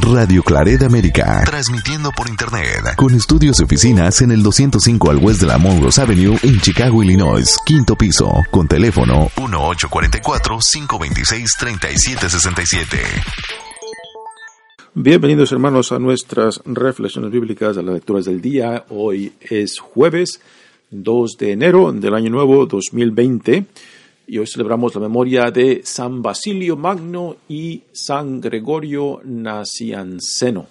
Radio Claret América. Transmitiendo por Internet. Con estudios y oficinas en el 205 al West de la Monroe Avenue en Chicago, Illinois. Quinto piso. Con teléfono 1844-526-3767. Bienvenidos hermanos a nuestras reflexiones bíblicas, a las lecturas del día. Hoy es jueves 2 de enero del año nuevo 2020 y hoy celebramos la memoria de San Basilio Magno y San Gregorio Nacianceno,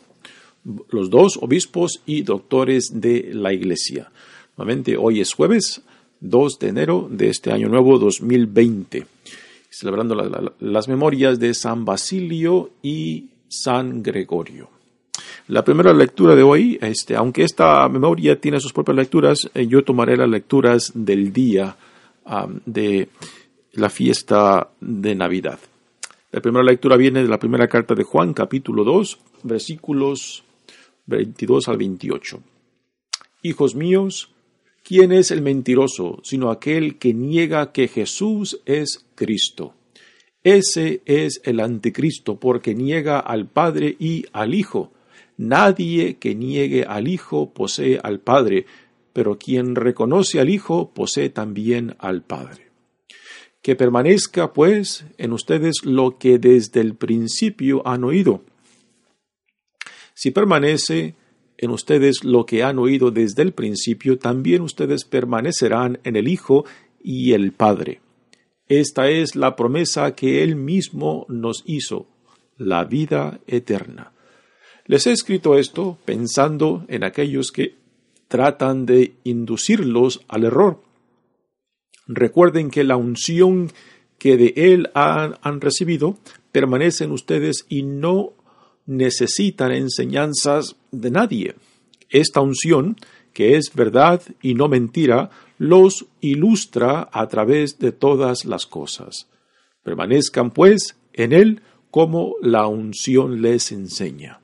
los dos obispos y doctores de la Iglesia. Nuevamente, hoy es jueves 2 de enero de este año nuevo 2020, celebrando las memorias de San Basilio y San Gregorio. La primera lectura de hoy, este, aunque esta memoria tiene sus propias lecturas, eh, yo tomaré las lecturas del día de la fiesta de Navidad. La primera lectura viene de la primera carta de Juan, capítulo 2, versículos 22 al 28. Hijos míos, ¿quién es el mentiroso sino aquel que niega que Jesús es Cristo? Ese es el anticristo porque niega al Padre y al Hijo. Nadie que niegue al Hijo posee al Padre, pero quien reconoce al Hijo posee también al Padre. Que permanezca, pues, en ustedes lo que desde el principio han oído. Si permanece en ustedes lo que han oído desde el principio, también ustedes permanecerán en el Hijo y el Padre. Esta es la promesa que Él mismo nos hizo, la vida eterna. Les he escrito esto pensando en aquellos que tratan de inducirlos al error Recuerden que la unción que de Él han, recibido permanece en ustedes y no necesitan enseñanzas de nadie. Esta unción, que es verdad y no mentira, los ilustra a través de todas las cosas. Permanezcan, pues, en Él como la unción les enseña.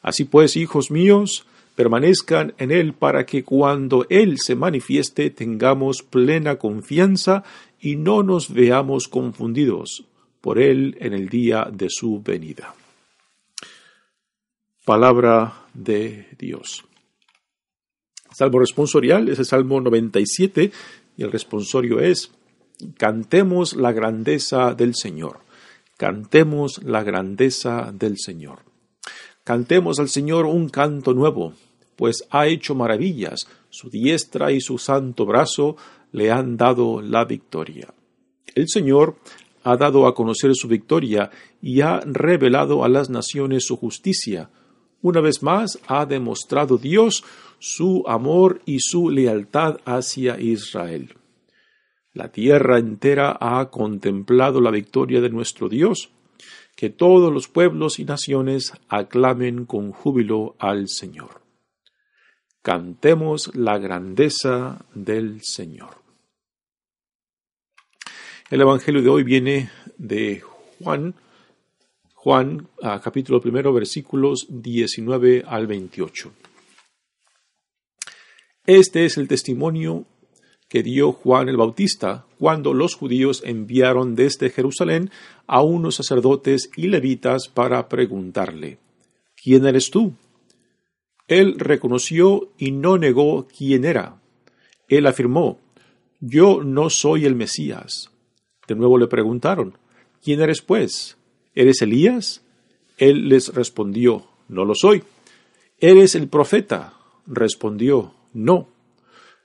Así pues, hijos míos, permanezcan en Él para que cuando Él se manifieste tengamos plena confianza y no nos veamos confundidos por Él en el día de su venida. Palabra de Dios. Salmo responsorial es el Salmo 97 y el responsorio es Cantemos la grandeza del Señor. Cantemos la grandeza del Señor. Cantemos al Señor un canto nuevo, pues ha hecho maravillas, su diestra y su santo brazo le han dado la victoria. El Señor ha dado a conocer su victoria y ha revelado a las naciones su justicia. Una vez más ha demostrado Dios su amor y su lealtad hacia Israel. La tierra entera ha contemplado la victoria de nuestro Dios que todos los pueblos y naciones aclamen con júbilo al Señor. Cantemos la grandeza del Señor. El Evangelio de hoy viene de Juan, Juan capítulo primero versículos 19 al 28. Este es el testimonio que dio Juan el Bautista cuando los judíos enviaron desde Jerusalén a unos sacerdotes y levitas para preguntarle, ¿quién eres tú? Él reconoció y no negó quién era. Él afirmó, yo no soy el Mesías. De nuevo le preguntaron, ¿quién eres pues? ¿Eres Elías? Él les respondió, no lo soy. ¿Eres el profeta? Respondió, no.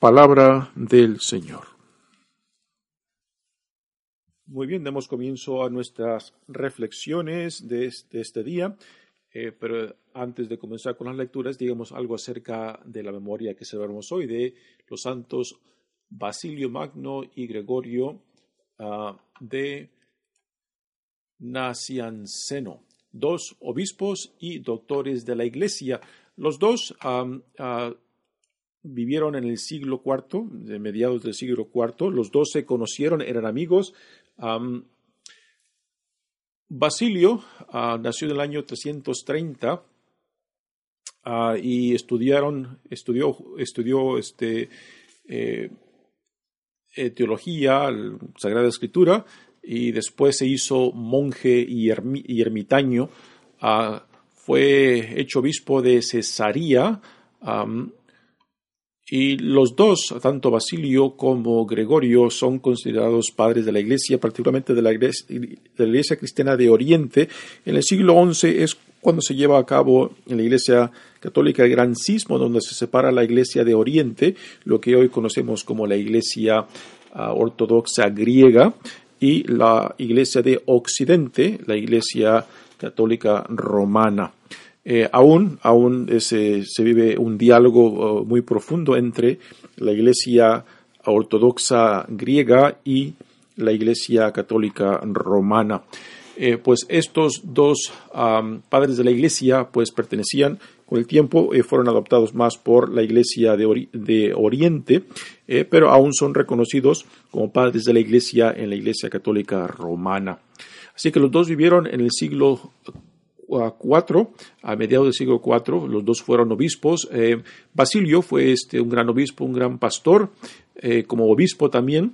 Palabra del Señor. Muy bien, demos comienzo a nuestras reflexiones de este, día, eh, pero antes de comenzar con las lecturas, digamos algo acerca de la memoria que celebramos hoy de los santos Basilio Magno y Gregorio uh, de Nacianceno, dos obispos y doctores de la Iglesia. Los dos uh, vivieron en el siglo IV, de mediados del siglo IV. Los dos se conocieron, eran amigos. Basilio ah, nació en el año 330 ah, y estudiaron, estudió, estudió este, eh, eh, teología, Sagrada Escritura, y después se hizo monje y, ermitaño. Ah, fue hecho obispo de Cesarea y los dos, tanto Basilio como Gregorio, son considerados padres de la Iglesia, particularmente de la Iglesia, cristiana de Oriente. En el siglo XI es cuando se lleva a cabo en la Iglesia católica el gran cismo, donde se separa la Iglesia de Oriente, lo que hoy conocemos como la Iglesia ah, ortodoxa griega, y la Iglesia de Occidente, la Iglesia católica romana. Eh, aún, aún se vive un diálogo oh, muy profundo entre la Iglesia ortodoxa griega y la Iglesia católica romana. Eh, pues estos dos padres de la Iglesia pues pertenecían con el tiempo eh, fueron adoptados más por la Iglesia de, Oriente, pero aún son reconocidos como padres de la Iglesia en la Iglesia católica romana. Así que los dos vivieron en el siglo a mediados del siglo IV, los dos fueron obispos. Eh, Basilio fue este, un gran obispo, un gran pastor, eh, como obispo también,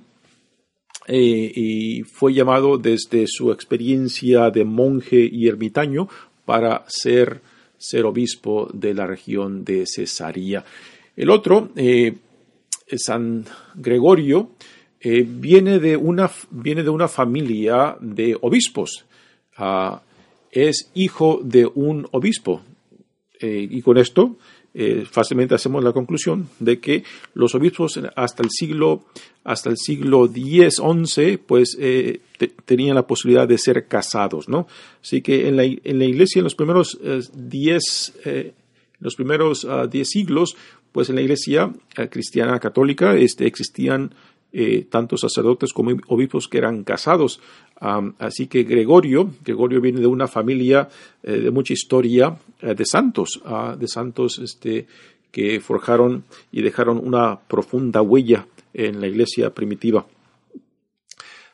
eh, y fue llamado desde su experiencia de monje y ermitaño para ser, ser obispo de la región de Cesarea. El otro, San Gregorio, viene, de una, viene de una familia de obispos. Ah, es hijo de un obispo. Eh, y con esto eh, fácilmente hacemos la conclusión de que los obispos hasta el siglo hasta el siglo X, XI, pues eh, tenían la posibilidad de ser casados, ¿no? Así que en la, en la iglesia en los primeros diez los primeros ah, diez siglos, pues en la iglesia cristiana católica este, existían eh, tanto sacerdotes como obispos que eran casados. así que Gregorio, Gregorio viene de una familia eh, de mucha historia eh, de santos, ah, de santos este, que forjaron y dejaron una profunda huella en la iglesia primitiva.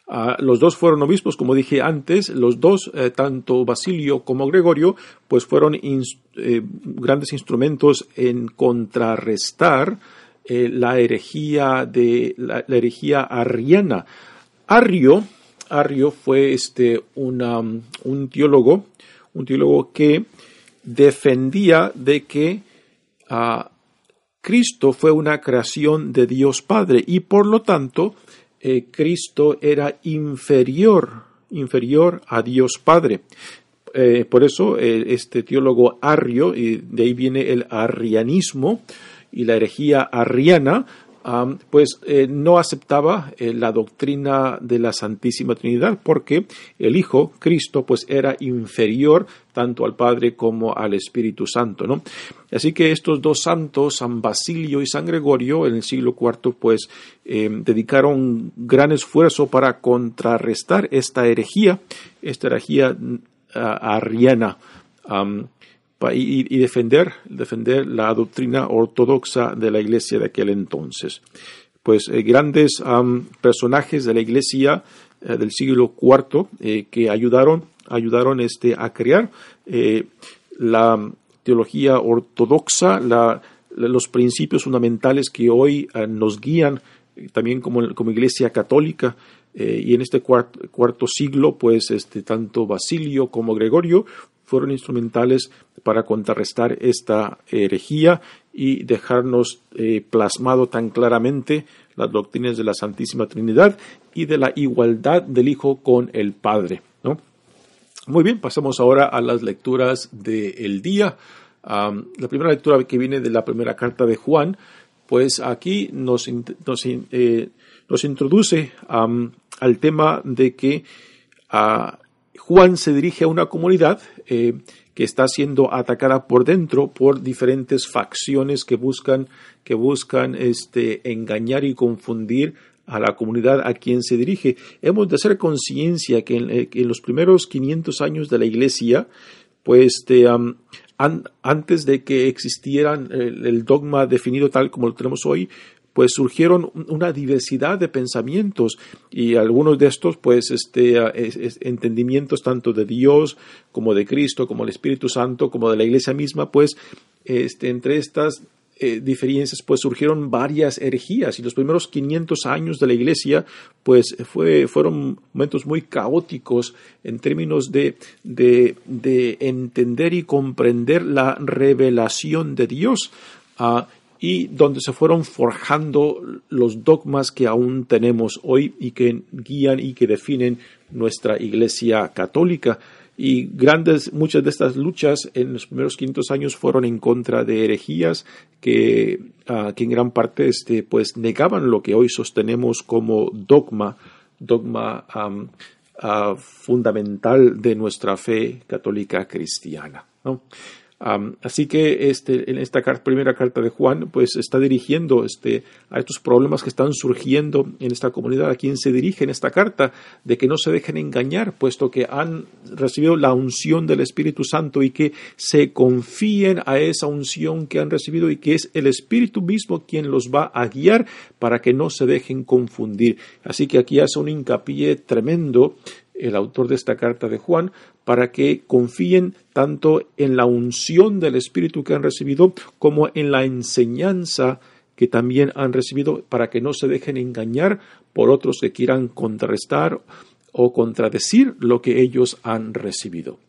Ah, los dos fueron obispos, como dije antes, los dos, tanto Basilio como Gregorio, pues fueron grandes instrumentos en contrarrestar eh, la herejía de la, herejía arriana. Arrio, Arrio fue este un teólogo, un teólogo que defendía de que ah, Cristo fue una creación de Dios Padre y por lo tanto eh, Cristo era inferior, inferior a Dios Padre. Eh, por eso este teólogo Arrio, y de ahí viene el arrianismo, y la herejía arriana, pues eh, no aceptaba eh, la doctrina de la Santísima Trinidad porque el Hijo, Cristo, pues era inferior tanto al Padre como al Espíritu Santo, ¿no? Así que estos dos santos, San Basilio y San Gregorio, en el siglo IV, pues eh, dedicaron gran esfuerzo para contrarrestar esta herejía, esta herejía arriana y, defender, defender la doctrina ortodoxa de la iglesia de aquel entonces. Pues eh, grandes personajes de la iglesia eh, del siglo IV eh, que ayudaron, ayudaron este, a crear la teología ortodoxa, la, los principios fundamentales que hoy nos guían también como, como Iglesia Católica. y en este cuarto, siglo, pues este, tanto Basilio como Gregorio fueron instrumentales para contrarrestar esta herejía y dejarnos eh, plasmado tan claramente las doctrinas de la Santísima Trinidad y de la igualdad del Hijo con el Padre. ¿no? Muy bien, pasamos ahora a las lecturas del día. la primera lectura que viene de la primera carta de Juan, pues aquí nos, eh, nos introduce al tema de que ah, Juan se dirige a una comunidad eh, que está siendo atacada por dentro por diferentes facciones que buscan, que buscan este, engañar y confundir a la comunidad a quien se dirige. Hemos de hacer conciencia que, eh, en, los primeros 500 años de la Iglesia, pues este, antes de que existiera el, dogma definido tal como lo tenemos hoy, pues surgieron una diversidad de pensamientos y algunos de estos, pues, este, entendimientos tanto de Dios como de Cristo, como del Espíritu Santo, como de la Iglesia misma, pues, este, entre estas eh, diferencias, pues surgieron varias herejías y los primeros 500 años de la Iglesia, pues fue, fueron momentos muy caóticos en términos de, de, de entender y comprender la revelación de Dios. Uh, y donde se fueron forjando los dogmas que aún tenemos hoy y que guían y que definen nuestra Iglesia católica. Y grandes, muchas de estas luchas en los primeros 500 años fueron en contra de herejías que, ah, que en gran parte este, pues, negaban lo que hoy sostenemos como dogma, dogma ah, fundamental de nuestra fe católica cristiana. Así que este, en esta primera carta de Juan, pues está dirigiendo este, a estos problemas que están surgiendo en esta comunidad, a quien se dirige en esta carta, de que no se dejen engañar, puesto que han recibido la unción del Espíritu Santo y que se confíen a esa unción que han recibido y que es el Espíritu mismo quien los va a guiar para que no se dejen confundir. Así que aquí hace un hincapié tremendo el autor de esta carta de Juan, para que confíen tanto en la unción del Espíritu que han recibido como en la enseñanza que también han recibido, para que no se dejen engañar por otros que quieran contrarrestar o contradecir lo que ellos han recibido.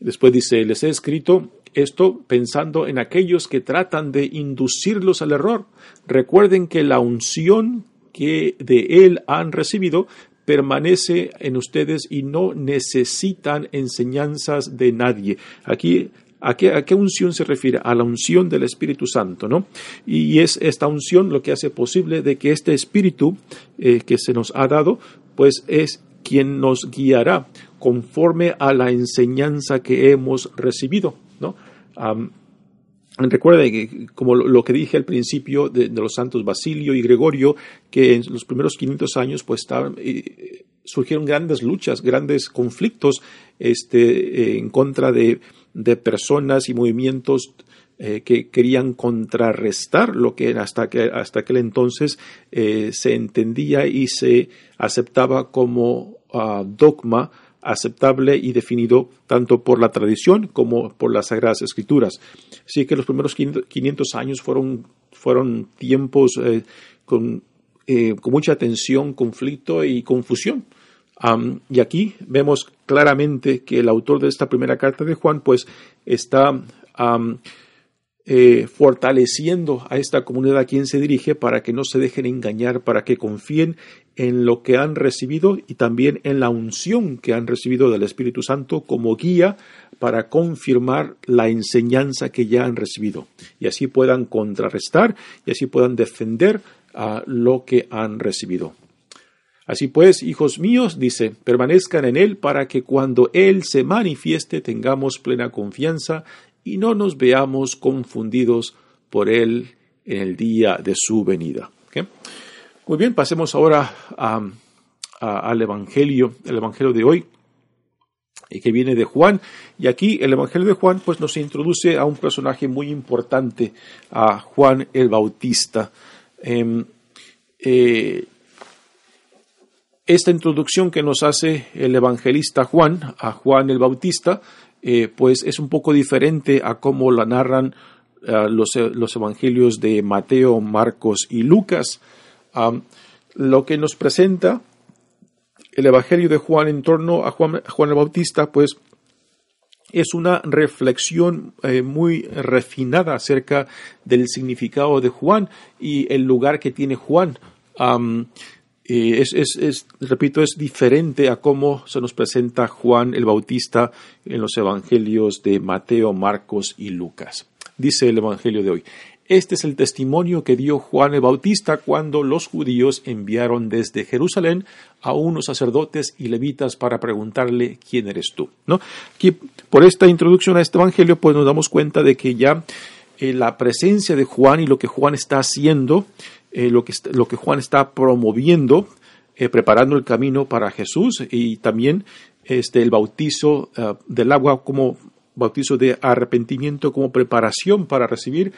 Después dice, les he escrito esto pensando en aquellos que tratan de inducirlos al error. Recuerden que la unción que de él han recibido permanece en ustedes y no necesitan enseñanzas de nadie. Aquí ¿A qué, ¿A qué, unción se refiere? A la unción del Espíritu Santo, ¿no? Y es esta unción lo que hace posible de que este Espíritu eh, que se nos ha dado, pues es quien nos guiará conforme a la enseñanza que hemos recibido, ¿no? Recuerda que, como lo, que dije al principio de, los santos Basilio y Gregorio, que en los primeros 500 años pues eh, surgieron grandes luchas, grandes conflictos este, en contra de, personas y movimientos eh, que querían contrarrestar lo que hasta, que, hasta aquel entonces eh, se entendía y se aceptaba como ah, dogma aceptable y definido tanto por la tradición como por las Sagradas Escrituras. Así que los primeros 500 años fueron, fueron tiempos eh, con, eh, con, mucha tensión, conflicto y confusión. y aquí vemos claramente que el autor de esta primera carta de Juan pues está eh, fortaleciendo a esta comunidad a quien se dirige para que no se dejen engañar, para que confíen en lo que han recibido y también en la unción que han recibido del Espíritu Santo como guía para confirmar la enseñanza que ya han recibido y así puedan contrarrestar y así puedan defender a lo que han recibido. Así pues, hijos míos, dice, permanezcan en Él para que cuando Él se manifieste tengamos plena confianza y no nos veamos confundidos por Él en el día de su venida. Muy bien, pasemos ahora al Evangelio, el Evangelio de hoy, que viene de Juan. Y aquí el Evangelio de Juan pues, nos introduce a un personaje muy importante, a Juan el Bautista. Em, eh, esta introducción que nos hace el evangelista Juan, a Juan el Bautista, eh, pues es un poco diferente a cómo la narran los, los, evangelios de Mateo, Marcos y Lucas. Lo que nos presenta el evangelio de Juan en torno a Juan, el Bautista, pues es una reflexión eh, muy refinada acerca del significado de Juan y el lugar que tiene Juan. es, repito, es diferente a cómo se nos presenta Juan el Bautista en los evangelios de Mateo, Marcos y Lucas. Dice el evangelio de hoy. Este es el testimonio que dio Juan el Bautista cuando los judíos enviaron desde Jerusalén a unos sacerdotes y levitas para preguntarle quién eres tú. Aquí, por esta introducción a este evangelio, pues nos damos cuenta de que ya eh, la presencia de Juan y lo que Juan está haciendo, eh, lo, que, lo que Juan está promoviendo, eh, preparando el camino para Jesús y también este, el bautizo del agua como bautizo de arrepentimiento como preparación para recibir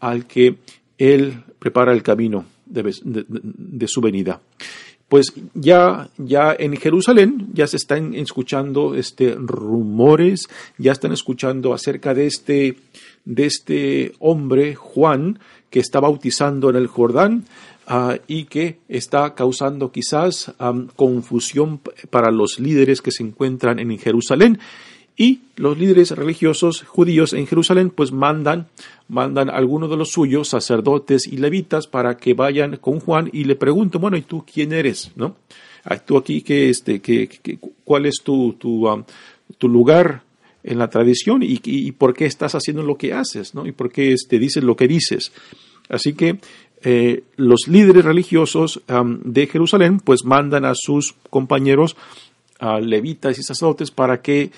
al que Él prepara el camino de, su venida. Pues ya, ya en Jerusalén ya se están escuchando este, rumores, ya están escuchando acerca de este, de este hombre, Juan, que está bautizando en el Jordán, ah, y que está causando quizás confusión para los líderes que se encuentran en Jerusalén y los líderes religiosos judíos en Jerusalén pues mandan mandan a algunos de los suyos sacerdotes y levitas para que vayan con Juan y le pregunten bueno y tú quién eres no ah, tú aquí que este que, cuál es tu tu, um, tu lugar en la tradición y, y, por qué estás haciendo lo que haces no y por qué este dices lo que dices así que eh, los líderes religiosos um, de Jerusalén pues mandan a sus compañeros a levitas y sacerdotes para que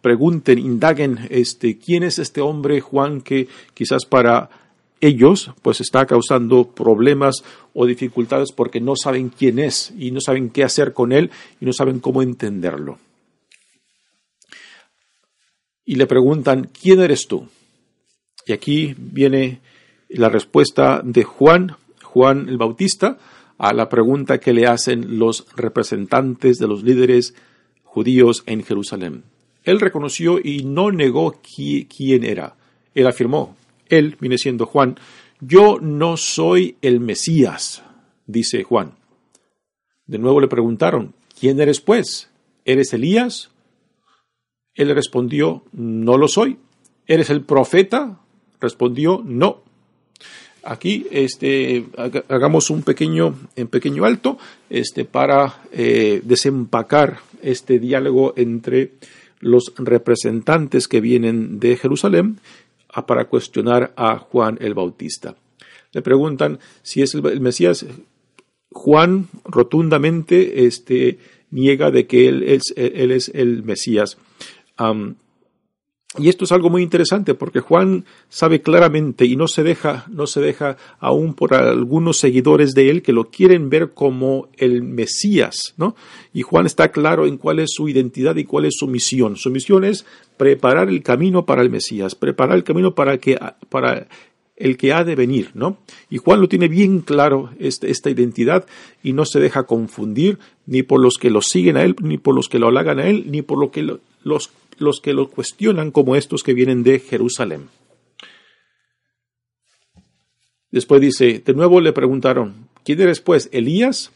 pregunten, indaguen, este, quién es este hombre Juan que quizás para ellos pues está causando problemas o dificultades porque no saben quién es y no saben qué hacer con él y no saben cómo entenderlo. Y le preguntan, ¿quién eres tú? Y aquí viene la respuesta de Juan, Juan el Bautista, a la pregunta que le hacen los representantes de los líderes judíos en Jerusalén. Él reconoció y no negó quién era. Él afirmó, él viene siendo Juan, yo no soy el Mesías, dice Juan. De nuevo le preguntaron, ¿quién eres pues? ¿Eres Elías? Él respondió, no lo soy. ¿Eres el profeta? Respondió, no. Aquí este, hagamos un pequeño, pequeño alto este, para eh, desempacar este diálogo entre los representantes que vienen de Jerusalén para cuestionar a Juan el Bautista. Le preguntan si es el, Mesías. Juan rotundamente este, niega de que él, él es el Mesías. Y esto es algo muy interesante porque Juan sabe claramente y no se deja, no se deja aún por algunos seguidores de él que lo quieren ver como el Mesías, ¿no? Y Juan está claro en cuál es su identidad y cuál es su misión. Su misión es preparar el camino para el Mesías, preparar el camino para que, para el que ha de venir, ¿no? Y Juan lo tiene bien claro este, esta identidad y no se deja confundir ni por los que lo siguen a él, ni por los que lo halagan a él, ni por lo que los los que lo cuestionan como estos que vienen de Jerusalén. Después dice, de nuevo le preguntaron, ¿quién eres pues? ¿Elías?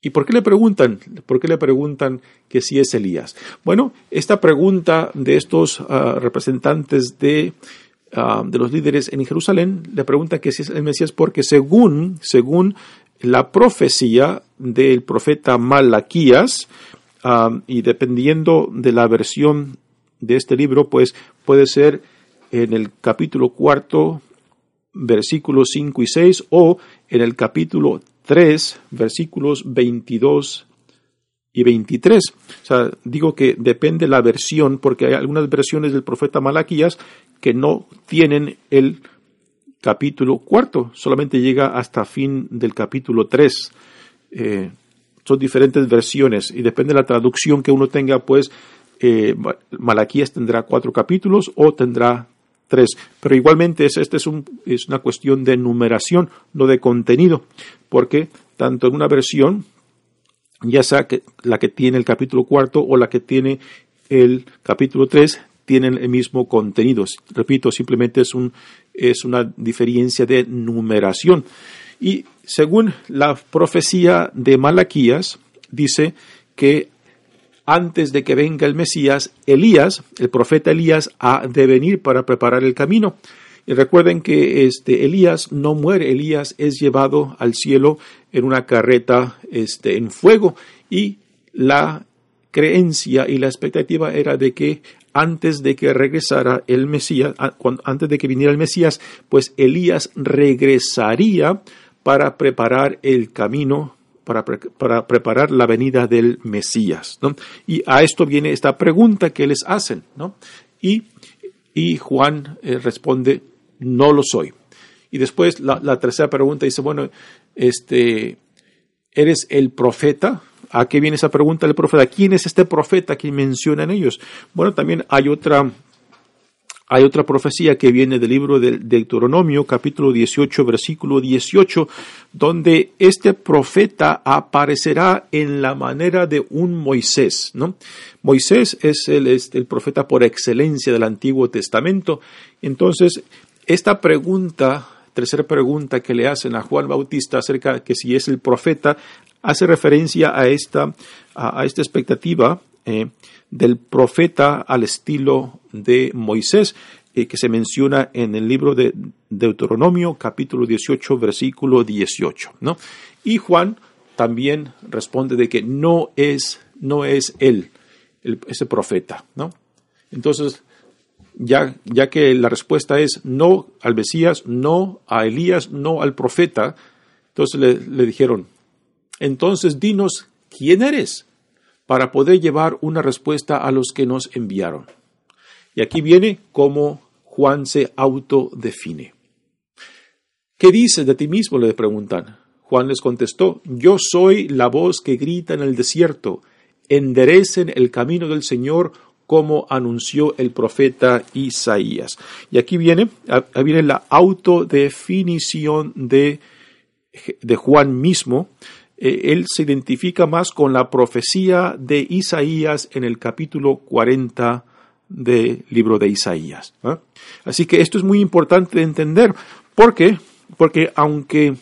¿Y por qué le preguntan? ¿Por qué le preguntan que si es Elías? Bueno, esta pregunta de estos ah, representantes de, ah, de, los líderes en Jerusalén le pregunta que si es el Mesías porque según, según la profecía del profeta Malaquías, y dependiendo de la versión de este libro, pues puede ser en el capítulo cuarto, versículos 5 y 6, o en el capítulo 3, versículos 22 y 23. O sea, digo que depende la versión, porque hay algunas versiones del profeta Malaquías que no tienen el capítulo cuarto, solamente llega hasta fin del capítulo 3 son diferentes versiones y depende de la traducción que uno tenga, pues eh, Malaquías tendrá cuatro capítulos o tendrá tres. Pero igualmente es, este es, un, es una cuestión de numeración, no de contenido, porque tanto en una versión, ya sea que la que tiene el capítulo cuarto o la que tiene el capítulo tres, tienen el mismo contenido. Repito, simplemente es, un, es una diferencia de numeración. Y según la profecía de Malaquías, dice que antes de que venga el Mesías, Elías, el profeta Elías, ha de venir para preparar el camino. Y recuerden que este Elías no muere, Elías es llevado al cielo en una carreta este, en fuego y la creencia y la expectativa era de que antes de que regresara el Mesías, antes de que viniera el Mesías, pues Elías regresaría para preparar el camino para, para, preparar la venida del Mesías. Y a esto viene esta pregunta que les hacen. Y, y Juan eh, responde, no lo soy. Y después la, la, tercera pregunta dice, bueno, este, ¿eres el profeta? ¿A qué viene esa pregunta del profeta? ¿Quién es este profeta que mencionan ellos? Bueno, también hay otra hay otra profecía que viene del libro de Deuteronomio, capítulo 18, versículo 18, donde este profeta aparecerá en la manera de un Moisés, ¿no? Moisés es el, profeta por excelencia del Antiguo Testamento. Entonces, esta pregunta, tercera pregunta que le hacen a Juan Bautista acerca de que si es el profeta, hace referencia a esta, a, esta expectativa eh, del profeta al estilo de Moisés, eh, que se menciona en el libro de Deuteronomio, capítulo 18, versículo 18. ¿no? Y Juan también responde de que no es, no es él, ese profeta. ¿no? Entonces, ya, ya que la respuesta es no al Mesías, no a Elías, no al profeta, entonces le, le dijeron, entonces dinos quién eres para poder llevar una respuesta a los que nos enviaron. Y aquí viene cómo Juan se autodefine. ¿Qué dices de ti mismo? le preguntan. Juan les contestó, yo soy la voz que grita en el desierto, enderecen el camino del Señor como anunció el profeta Isaías. Y aquí viene, viene la autodefinición de, de Juan mismo, eh, él se identifica más con la profecía de Isaías en el capítulo 40 del libro de Isaías. Así que esto es muy importante de entender. ¿Por qué? Porque aunque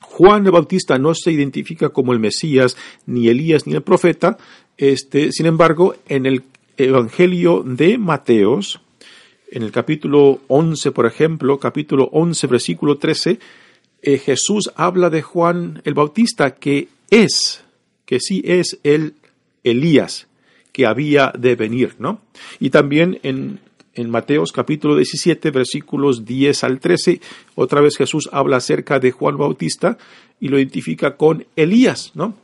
Juan el Bautista no se identifica como el Mesías, ni Elías, ni el profeta, este, sin embargo, en el Evangelio de Mateos, en el capítulo 11, por ejemplo, capítulo 11, versículo 13, eh, Jesús habla de Juan el Bautista que es, que sí es el Elías que había de venir, ¿no? Y también en, en Mateos capítulo 17, versículos 10 al 13, otra vez Jesús habla acerca de Juan Bautista y lo identifica con Elías, ¿no?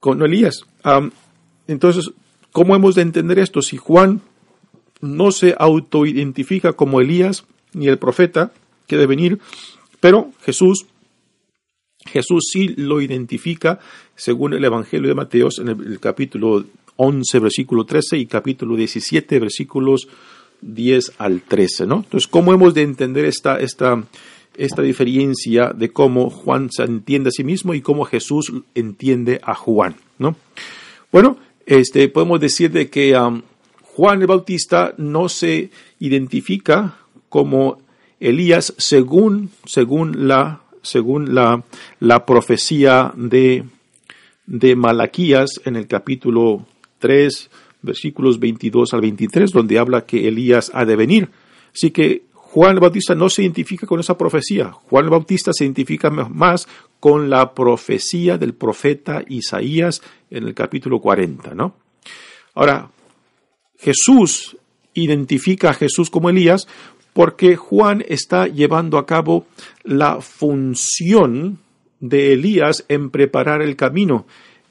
con Elías. entonces, ¿cómo hemos de entender esto? Si Juan no se autoidentifica como Elías ni el profeta que debe venir, pero Jesús, Jesús sí lo identifica según el Evangelio de Mateos en el, capítulo 11, versículo 13 y capítulo 17, versículos 10 al 13, ¿no? Entonces, ¿cómo hemos de entender esta, esta, esta diferencia de cómo Juan se entiende a sí mismo y cómo Jesús entiende a Juan, ¿no? Bueno, este, podemos decir de que um, Juan el Bautista no se identifica como Elías según, según, la, según la, la profecía de, de Malaquías en el capítulo 3, versículos 22 al 23, donde habla que Elías ha de venir. Así que Juan el Bautista no se identifica con esa profecía. Juan el Bautista se identifica más con la profecía del profeta Isaías en el capítulo 40, ¿no? Ahora, Jesús identifica a Jesús como Elías porque Juan está llevando a cabo la función de Elías en preparar el camino,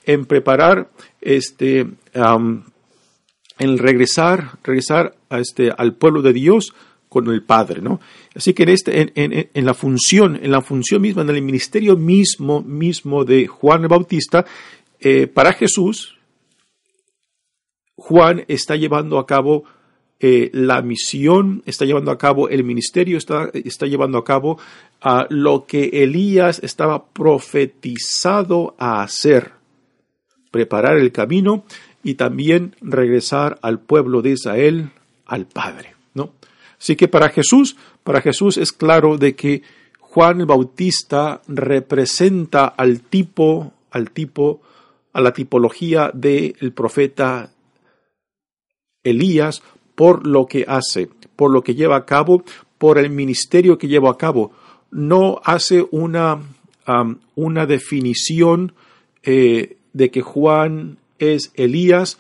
en preparar este, en regresar, regresar a este, al pueblo de Dios con el Padre, ¿no? Así que en, este, en, la función, en la función misma, en el ministerio mismo, mismo de Juan el Bautista, eh, para Jesús, Juan está llevando a cabo eh, la misión, está llevando a cabo el ministerio, está, está llevando a cabo lo que Elías estaba profetizado a hacer, preparar el camino y también regresar al pueblo de Israel al Padre, ¿no? Así que para Jesús, para Jesús es claro de que Juan el Bautista representa al tipo, al tipo, a la tipología del profeta Elías por lo que hace, por lo que lleva a cabo, por el ministerio que lleva a cabo. No hace una, una definición eh, de que Juan es Elías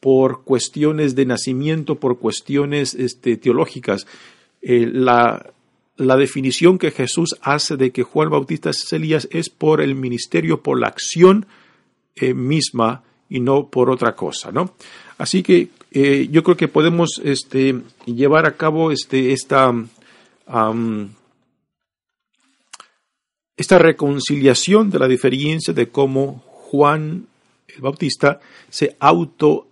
por cuestiones de nacimiento, por cuestiones este, teológicas. Eh, la, la, definición que Jesús hace de que Juan Bautista es Elías es por el ministerio, por la acción eh, misma y no por otra cosa, ¿no? Así que eh, yo creo que podemos este, llevar a cabo este, esta, reconciliación de la diferencia de cómo Juan el Bautista se autodefine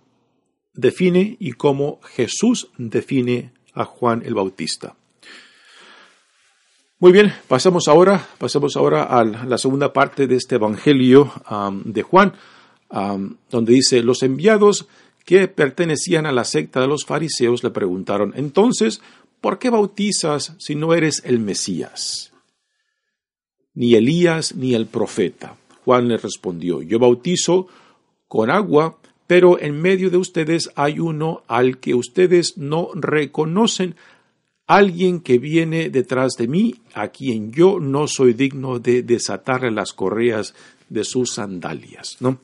y cómo Jesús define a Juan el Bautista. Muy bien, pasamos ahora, pasamos ahora a la segunda parte de este Evangelio de Juan, donde dice, los enviados que pertenecían a la secta de los fariseos le preguntaron, entonces, ¿por qué bautizas si no eres el Mesías? Ni Elías ni el profeta. Juan le respondió, yo bautizo con agua, pero en medio de ustedes hay uno al que ustedes no reconocen, alguien que viene detrás de mí, a quien yo no soy digno de desatarle las correas de sus sandalias. ¿no?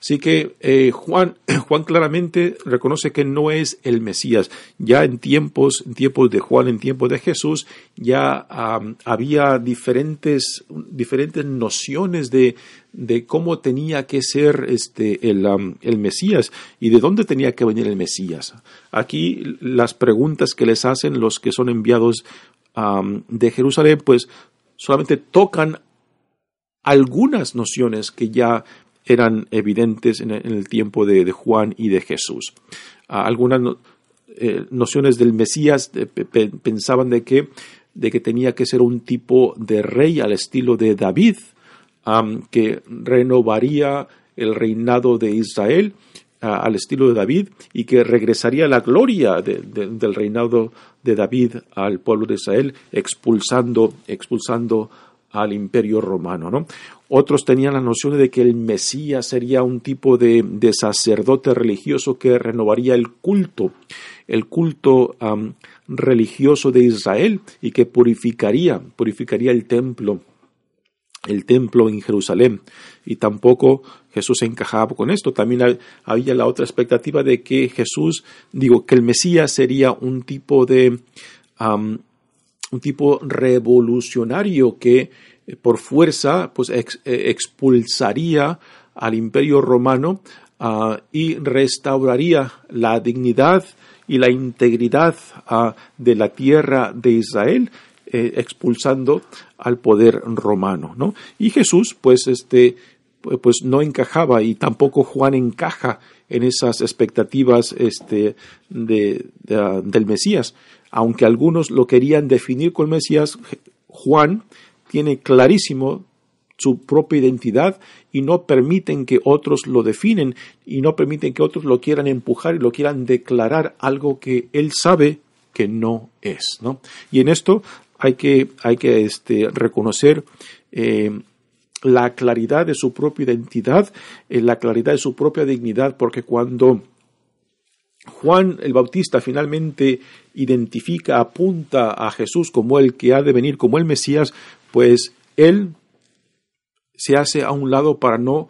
Así que eh, Juan, Juan claramente reconoce que no es el Mesías. Ya en tiempos, en tiempos de Juan, en tiempos de Jesús, ya había diferentes, diferentes nociones de, de cómo tenía que ser este, el, el, Mesías y de dónde tenía que venir el Mesías. Aquí las preguntas que les hacen los que son enviados de Jerusalén, pues solamente tocan algunas nociones que ya eran evidentes en el tiempo de, Juan y de Jesús. Ah, algunas eh, nociones del Mesías eh, pensaban de que, de que tenía que ser un tipo de rey al estilo de David, que renovaría el reinado de Israel ah, al estilo de David y que regresaría la gloria del reinado de David al pueblo de Israel, expulsando, expulsando al imperio romano. ¿no? Otros tenían la noción de que el Mesías sería un tipo de, sacerdote religioso que renovaría el culto, el culto religioso de Israel y que purificaría, purificaría el templo, el templo en Jerusalén. Y tampoco Jesús encajaba con esto. También había la otra expectativa de que Jesús, digo, que el Mesías sería un tipo de, un tipo revolucionario que por fuerza pues eh, expulsaría al imperio romano ah, y restauraría la dignidad y la integridad ah, de la tierra de Israel eh, expulsando al poder romano ¿no? y Jesús pues este pues no encajaba y tampoco Juan encaja en esas expectativas este, de, del Mesías. Aunque algunos lo querían definir con Mesías, Juan tiene clarísimo su propia identidad y no permiten que otros lo definen y no permiten que otros lo quieran empujar y lo quieran declarar algo que él sabe que no es. ¿no? Y en esto hay que, hay que este, reconocer eh, la claridad de su propia identidad, eh, la claridad de su propia dignidad, porque cuando Juan el Bautista finalmente identifica, apunta a Jesús como el que ha de venir, como el Mesías, pues él se hace a un lado para no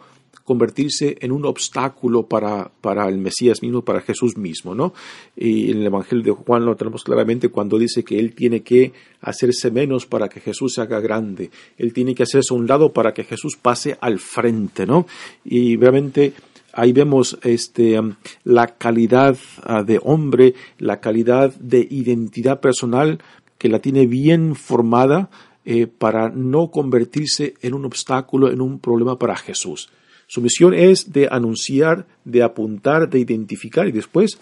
convertirse en un obstáculo para, para, el Mesías mismo, para Jesús mismo, ¿no? Y en el Evangelio de Juan lo tenemos claramente cuando dice que él tiene que hacerse menos para que Jesús se haga grande, él tiene que hacerse a un lado para que Jesús pase al frente, ¿no? Y realmente ahí vemos este, um, la calidad uh, de hombre, la calidad de identidad personal que la tiene bien formada eh, para no convertirse en un obstáculo, en un problema para Jesús. Su misión es de anunciar, de apuntar, de identificar y después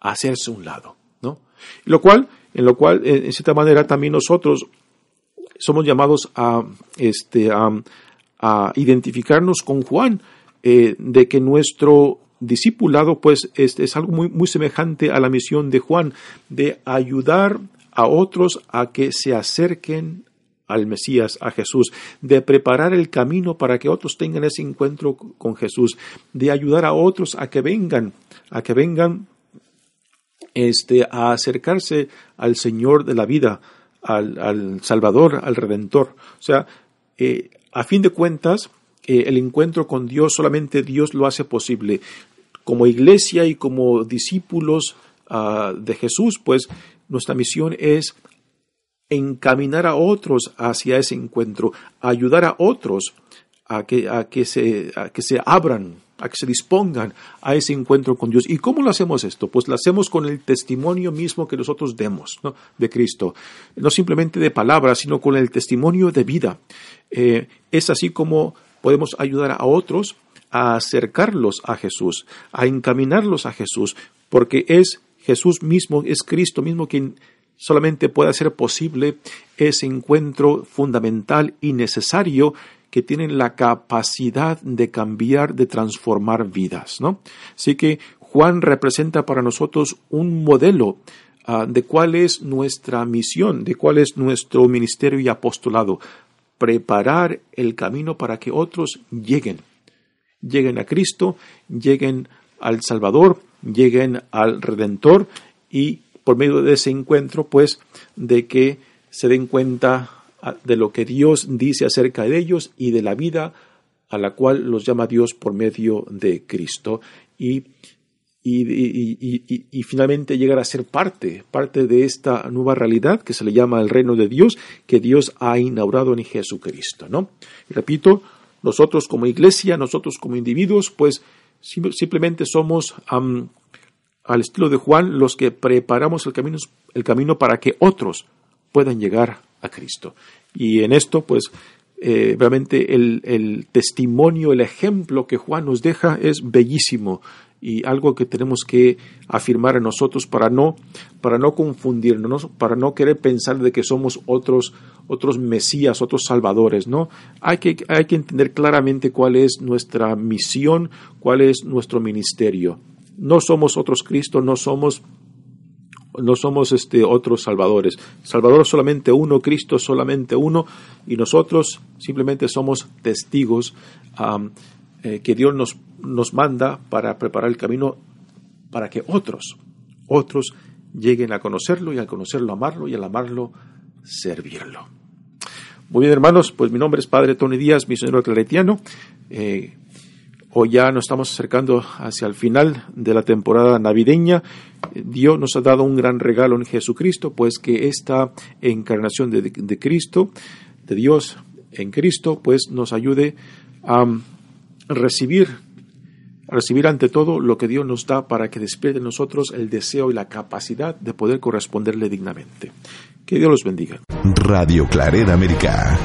hacerse un lado, ¿no? Lo cual, en lo cual, en cierta manera, también nosotros somos llamados a, este, a, identificarnos con Juan. eh, de que nuestro discipulado pues es, es algo muy, muy semejante a la misión de Juan, de ayudar a otros a que se acerquen al Mesías, a Jesús, de preparar el camino para que otros tengan ese encuentro con Jesús, de ayudar a otros a que vengan, a que vengan este, a acercarse al Señor de la vida, al, Salvador, al Redentor. O sea, eh, a fin de cuentas, eh, el encuentro con Dios solamente Dios lo hace posible. Como iglesia y como discípulos ah, de Jesús, pues nuestra misión es encaminar a otros hacia ese encuentro, ayudar a otros a que, a que, se, a que se abran, a que se dispongan a ese encuentro con Dios. ¿Y cómo lo hacemos esto? Pues lo hacemos con el testimonio mismo que nosotros demos de Cristo. No simplemente de palabras, sino con el testimonio de vida. Eh, es así como podemos ayudar a otros a acercarlos a Jesús, a encaminarlos a Jesús, porque es Jesús mismo, es Cristo mismo quien solamente puede hacer posible ese encuentro fundamental y necesario que tienen la capacidad de cambiar, de transformar vidas, ¿no? Así que Juan representa para nosotros un modelo ah, de cuál es nuestra misión, de cuál es nuestro ministerio y apostolado, preparar el camino para que otros lleguen, lleguen a Cristo, lleguen al Salvador, lleguen al Redentor y por medio de ese encuentro, pues, de que se den cuenta ah, de lo que Dios dice acerca de ellos y de la vida a la cual los llama Dios por medio de Cristo y, y, finalmente llegar a ser parte, parte de esta nueva realidad que se le llama el reino de Dios que Dios ha inaugurado en Jesucristo, ¿no? Repito, nosotros como iglesia, nosotros como individuos, pues simplemente somos al estilo de Juan, los que preparamos el camino, el camino para que otros puedan llegar a Cristo. Y en esto, pues, eh, realmente el, el, testimonio, el ejemplo que Juan nos deja es bellísimo y algo que tenemos que afirmar en nosotros para no, para no confundirnos, para no querer pensar de que somos otros, otros mesías, otros salvadores, ¿no? Hay que, hay que entender claramente cuál es nuestra misión, cuál es nuestro ministerio no somos otros Cristo, no somos no somos este otros salvadores. Salvador solamente uno, Cristo solamente uno, y nosotros simplemente somos testigos eh, que Dios nos, nos manda para preparar el camino para que otros, otros lleguen a conocerlo y al conocerlo amarlo y al amarlo servirlo. Muy bien, hermanos, pues mi nombre es Padre Tony Díaz, misionero claretiano. Eh, Hoy ya nos estamos acercando hacia el final de la temporada navideña. Dios nos ha dado un gran regalo en Jesucristo, pues que esta encarnación de, Cristo, de Dios en Cristo, pues nos ayude a recibir, recibir ante todo lo que Dios nos da para que despierte en nosotros el deseo y la capacidad de poder corresponderle dignamente. Que Dios los bendiga. Radio Clareda América.